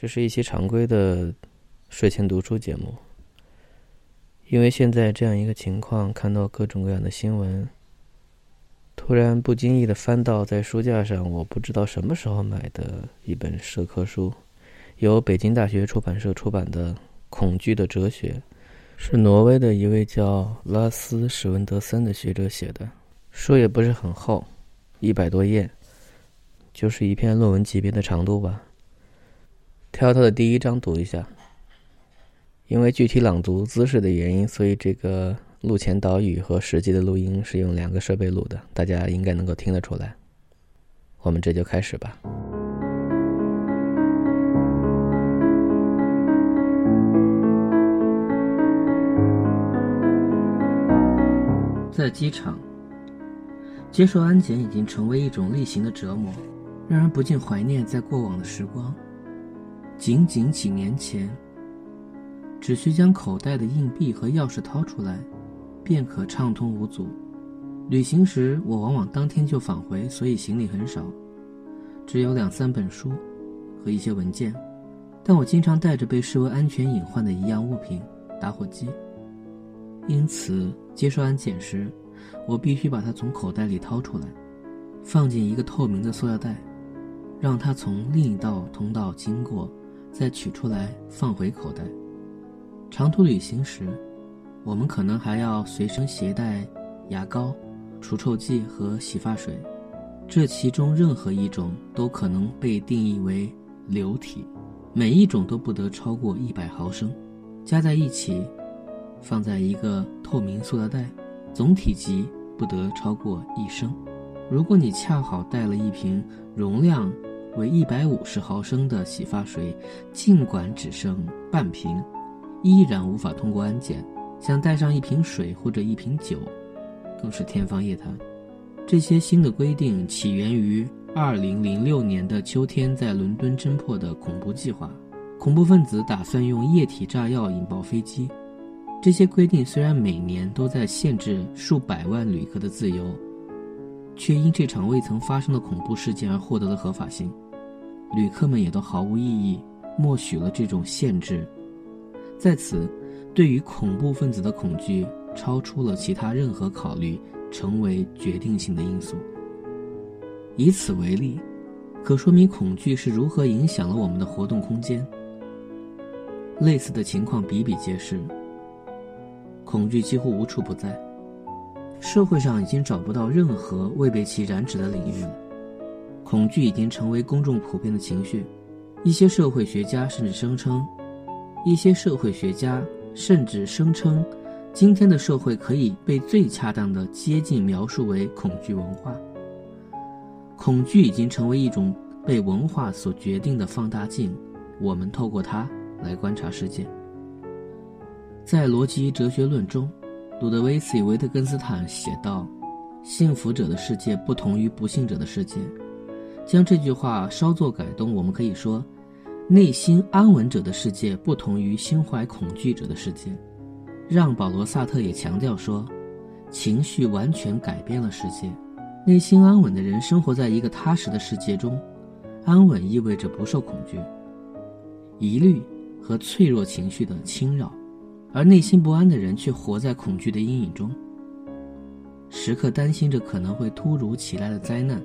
这是一期常规的睡前读书节目。因为现在这样一个情况，看到各种各样的新闻，突然不经意的翻到在书架上我不知道什么时候买的一本社科书，由北京大学出版社出版的《恐惧的哲学》，是挪威的一位叫拉斯史文德森的学者写的。书也不是很厚，一百多页，就是一篇论文级别的长度吧。挑它的第一章读一下，因为具体朗读姿势的原因，所以这个录前导语和实际的录音是用两个设备录的，大家应该能够听得出来。我们这就开始吧。在机场，接受安检已经成为一种例行的折磨，让人不禁怀念在过往的时光。仅仅几年前，只需将口袋的硬币和钥匙掏出来，便可畅通无阻。旅行时，我往往当天就返回，所以行李很少，只有两三本书和一些文件。但我经常带着被视为安全隐患的一样物品——打火机。因此，接受安检时，我必须把它从口袋里掏出来，放进一个透明的塑料袋，让它从另一道通道经过。再取出来放回口袋。长途旅行时，我们可能还要随身携带牙膏、除臭剂和洗发水，这其中任何一种都可能被定义为流体，每一种都不得超过一百毫升，加在一起，放在一个透明塑料袋，总体积不得超过一升。如果你恰好带了一瓶容量。为一百五十毫升的洗发水，尽管只剩半瓶，依然无法通过安检。想带上一瓶水或者一瓶酒，更是天方夜谭。这些新的规定起源于二零零六年的秋天在伦敦侦破的恐怖计划。恐怖分子打算用液体炸药引爆飞机。这些规定虽然每年都在限制数百万旅客的自由，却因这场未曾发生的恐怖事件而获得了合法性。旅客们也都毫无异议，默许了这种限制。在此，对于恐怖分子的恐惧超出了其他任何考虑，成为决定性的因素。以此为例，可说明恐惧是如何影响了我们的活动空间。类似的情况比比皆是。恐惧几乎无处不在，社会上已经找不到任何未被其染指的领域了。恐惧已经成为公众普遍的情绪，一些社会学家甚至声称，一些社会学家甚至声称，今天的社会可以被最恰当的接近描述为恐惧文化。恐惧已经成为一种被文化所决定的放大镜，我们透过它来观察世界。在《逻辑哲学论》中，鲁德维茨·维特根斯坦写道：“幸福者的世界不同于不幸者的世界。”将这句话稍作改动，我们可以说，内心安稳者的世界不同于心怀恐惧者的世界。让·保罗·萨特也强调说，情绪完全改变了世界。内心安稳的人生活在一个踏实的世界中，安稳意味着不受恐惧、疑虑和脆弱情绪的侵扰，而内心不安的人却活在恐惧的阴影中，时刻担心着可能会突如其来的灾难。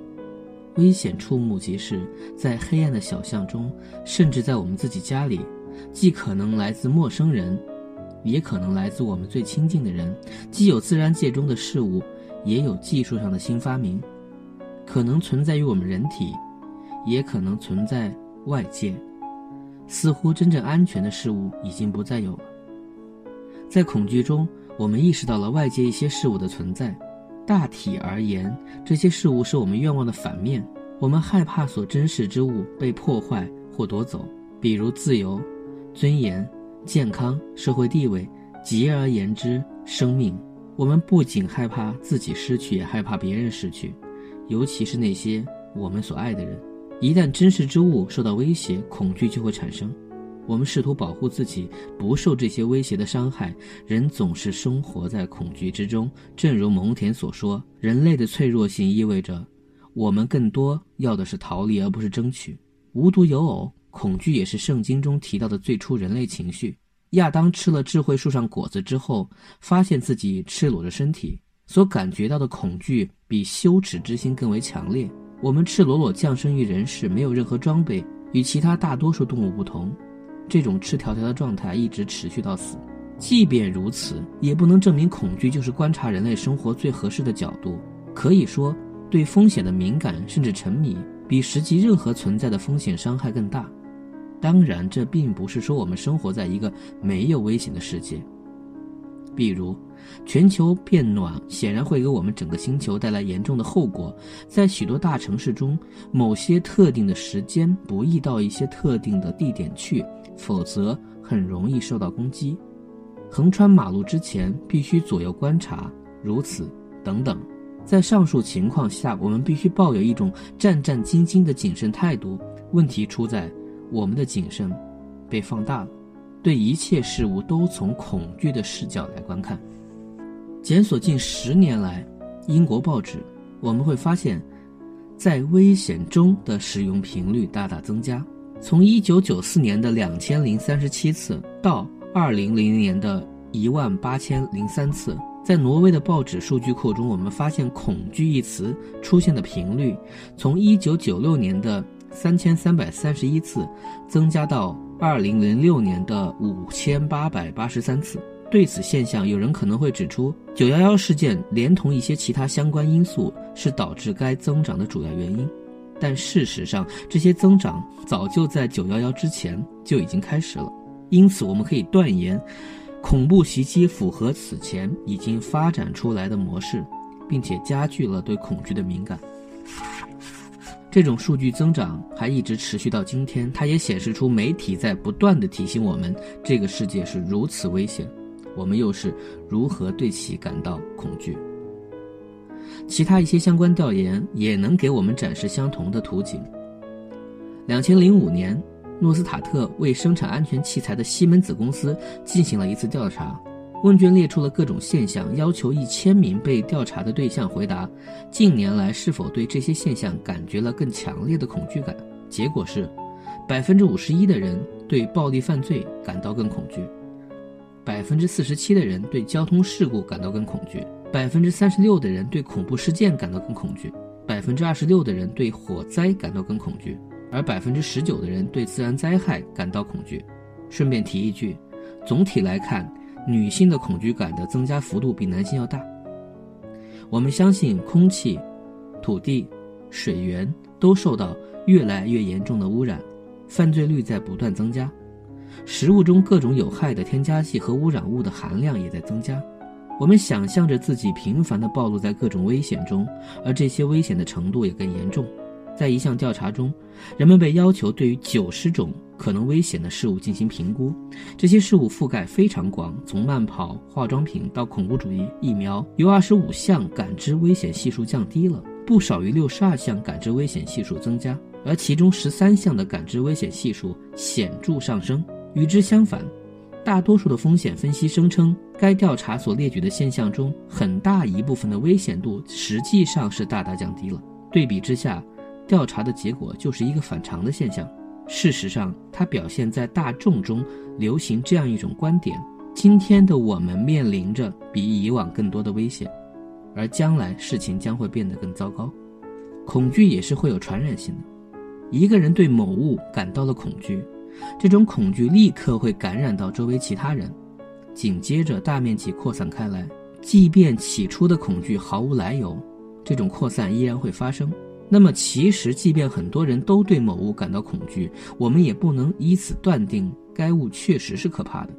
危险触目即视，在黑暗的小巷中，甚至在我们自己家里，既可能来自陌生人，也可能来自我们最亲近的人；既有自然界中的事物，也有技术上的新发明，可能存在于我们人体，也可能存在外界。似乎真正安全的事物已经不再有了。在恐惧中，我们意识到了外界一些事物的存在。大体而言，这些事物是我们愿望的反面。我们害怕所珍视之物被破坏或夺走，比如自由、尊严、健康、社会地位，简而言之，生命。我们不仅害怕自己失去，也害怕别人失去，尤其是那些我们所爱的人。一旦珍视之物受到威胁，恐惧就会产生。我们试图保护自己不受这些威胁的伤害。人总是生活在恐惧之中，正如蒙田所说：“人类的脆弱性意味着，我们更多要的是逃离，而不是争取。无独有偶，恐惧也是圣经中提到的最初人类情绪。亚当吃了智慧树上果子之后，发现自己赤裸着身体，所感觉到的恐惧比羞耻之心更为强烈。我们赤裸裸降生于人世，没有任何装备，与其他大多数动物不同。这种赤条条的状态一直持续到死。即便如此，也不能证明恐惧就是观察人类生活最合适的角度。可以说，对风险的敏感甚至沉迷，比实际任何存在的风险伤害更大。当然，这并不是说我们生活在一个没有危险的世界。比如，全球变暖显然会给我们整个星球带来严重的后果。在许多大城市中，某些特定的时间不宜到一些特定的地点去，否则很容易受到攻击。横穿马路之前必须左右观察，如此等等。在上述情况下，我们必须抱有一种战战兢兢的谨慎态度。问题出在我们的谨慎被放大了，对一切事物都从恐惧的视角来观看。检索近十年来英国报纸，我们会发现，在危险中的使用频率大大增加，从1994年的2037次到。二零零零年的一万八千零三次，在挪威的报纸数据库中，我们发现“恐惧”一词出现的频率，从一九九六年的三千三百三十一次，增加到二零零六年的五千八百八十三次。对此现象，有人可能会指出，九幺幺事件连同一些其他相关因素是导致该增长的主要原因。但事实上，这些增长早就在九幺幺之前就已经开始了。因此，我们可以断言，恐怖袭击符合此前已经发展出来的模式，并且加剧了对恐惧的敏感。这种数据增长还一直持续到今天，它也显示出媒体在不断地提醒我们，这个世界是如此危险，我们又是如何对其感到恐惧。其他一些相关调研也能给我们展示相同的图景。两千零五年。诺斯塔特为生产安全器材的西门子公司进行了一次调查，问卷列出了各种现象，要求一千名被调查的对象回答近年来是否对这些现象感觉了更强烈的恐惧感。结果是，百分之五十一的人对暴力犯罪感到更恐惧，百分之四十七的人对交通事故感到更恐惧，百分之三十六的人对恐怖事件感到更恐惧，百分之二十六的人对火灾感到更恐惧。而百分之十九的人对自然灾害感到恐惧。顺便提一句，总体来看，女性的恐惧感的增加幅度比男性要大。我们相信，空气、土地、水源都受到越来越严重的污染，犯罪率在不断增加，食物中各种有害的添加剂和污染物的含量也在增加。我们想象着自己频繁地暴露在各种危险中，而这些危险的程度也更严重。在一项调查中，人们被要求对于九十种可能危险的事物进行评估，这些事物覆盖非常广，从慢跑、化妆品到恐怖主义疫苗。有二十五项感知危险系数降低了，不少于六十二项感知危险系数增加，而其中十三项的感知危险系数显著上升。与之相反，大多数的风险分析声称，该调查所列举的现象中很大一部分的危险度实际上是大大降低了。对比之下。调查的结果就是一个反常的现象。事实上，它表现在大众中流行这样一种观点：今天的我们面临着比以往更多的危险，而将来事情将会变得更糟糕。恐惧也是会有传染性的。一个人对某物感到了恐惧，这种恐惧立刻会感染到周围其他人，紧接着大面积扩散开来。即便起初的恐惧毫无来由，这种扩散依然会发生。那么，其实，即便很多人都对某物感到恐惧，我们也不能以此断定该物确实是可怕的。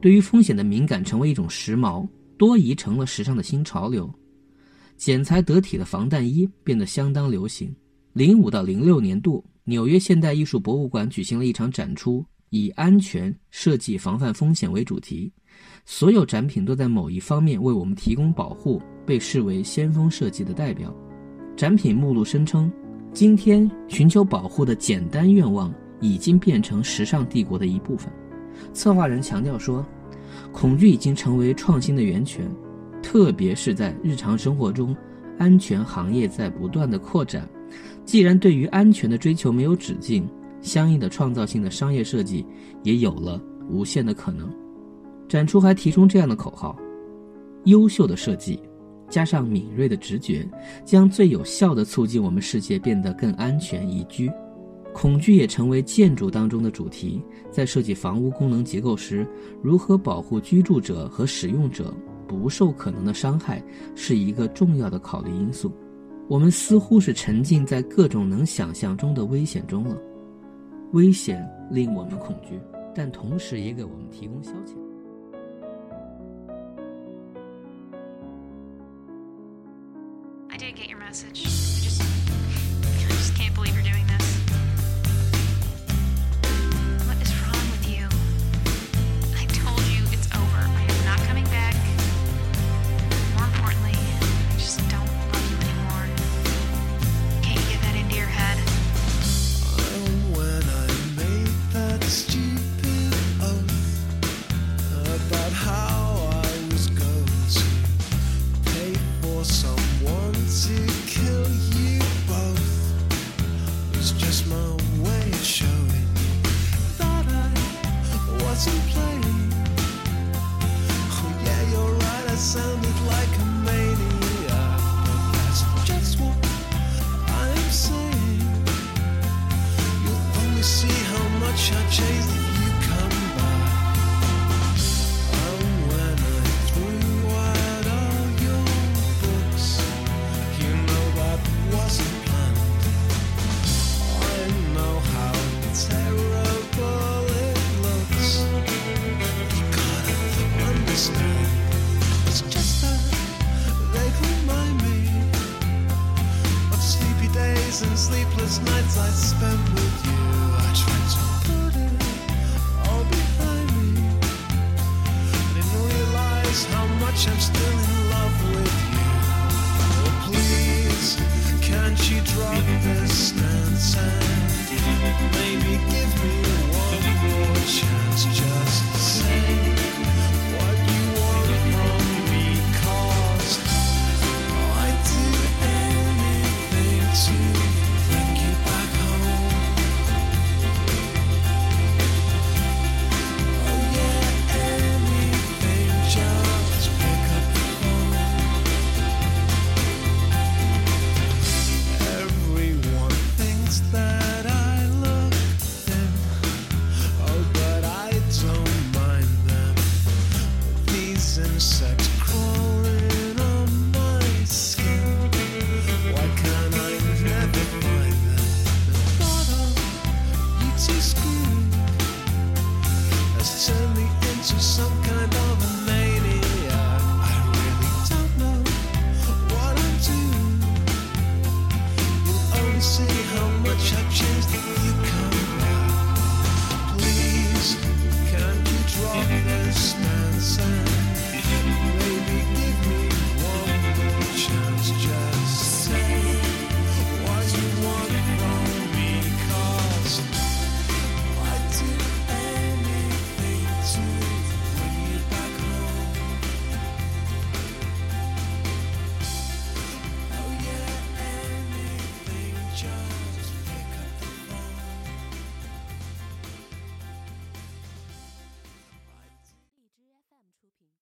对于风险的敏感成为一种时髦，多疑成了时尚的新潮流。剪裁得体的防弹衣变得相当流行。零五到零六年度，纽约现代艺术博物馆举行了一场展出，以“安全设计防范风险”为主题，所有展品都在某一方面为我们提供保护，被视为先锋设计的代表。展品目录声称：“今天寻求保护的简单愿望已经变成时尚帝国的一部分。”策划人强调说：“恐惧已经成为创新的源泉，特别是在日常生活中，安全行业在不断的扩展。既然对于安全的追求没有止境，相应的创造性的商业设计也有了无限的可能。展出还提出这样的口号：优秀的设计，加上敏锐的直觉，将最有效地促进我们世界变得更安全宜居。恐惧也成为建筑当中的主题。在设计房屋功能结构时，如何保护居住者和使用者不受可能的伤害，是一个重要的考虑因素。我们似乎是沉浸在各种能想象中的危险中了。危险令我们恐惧，但同时也给我们提供消遣。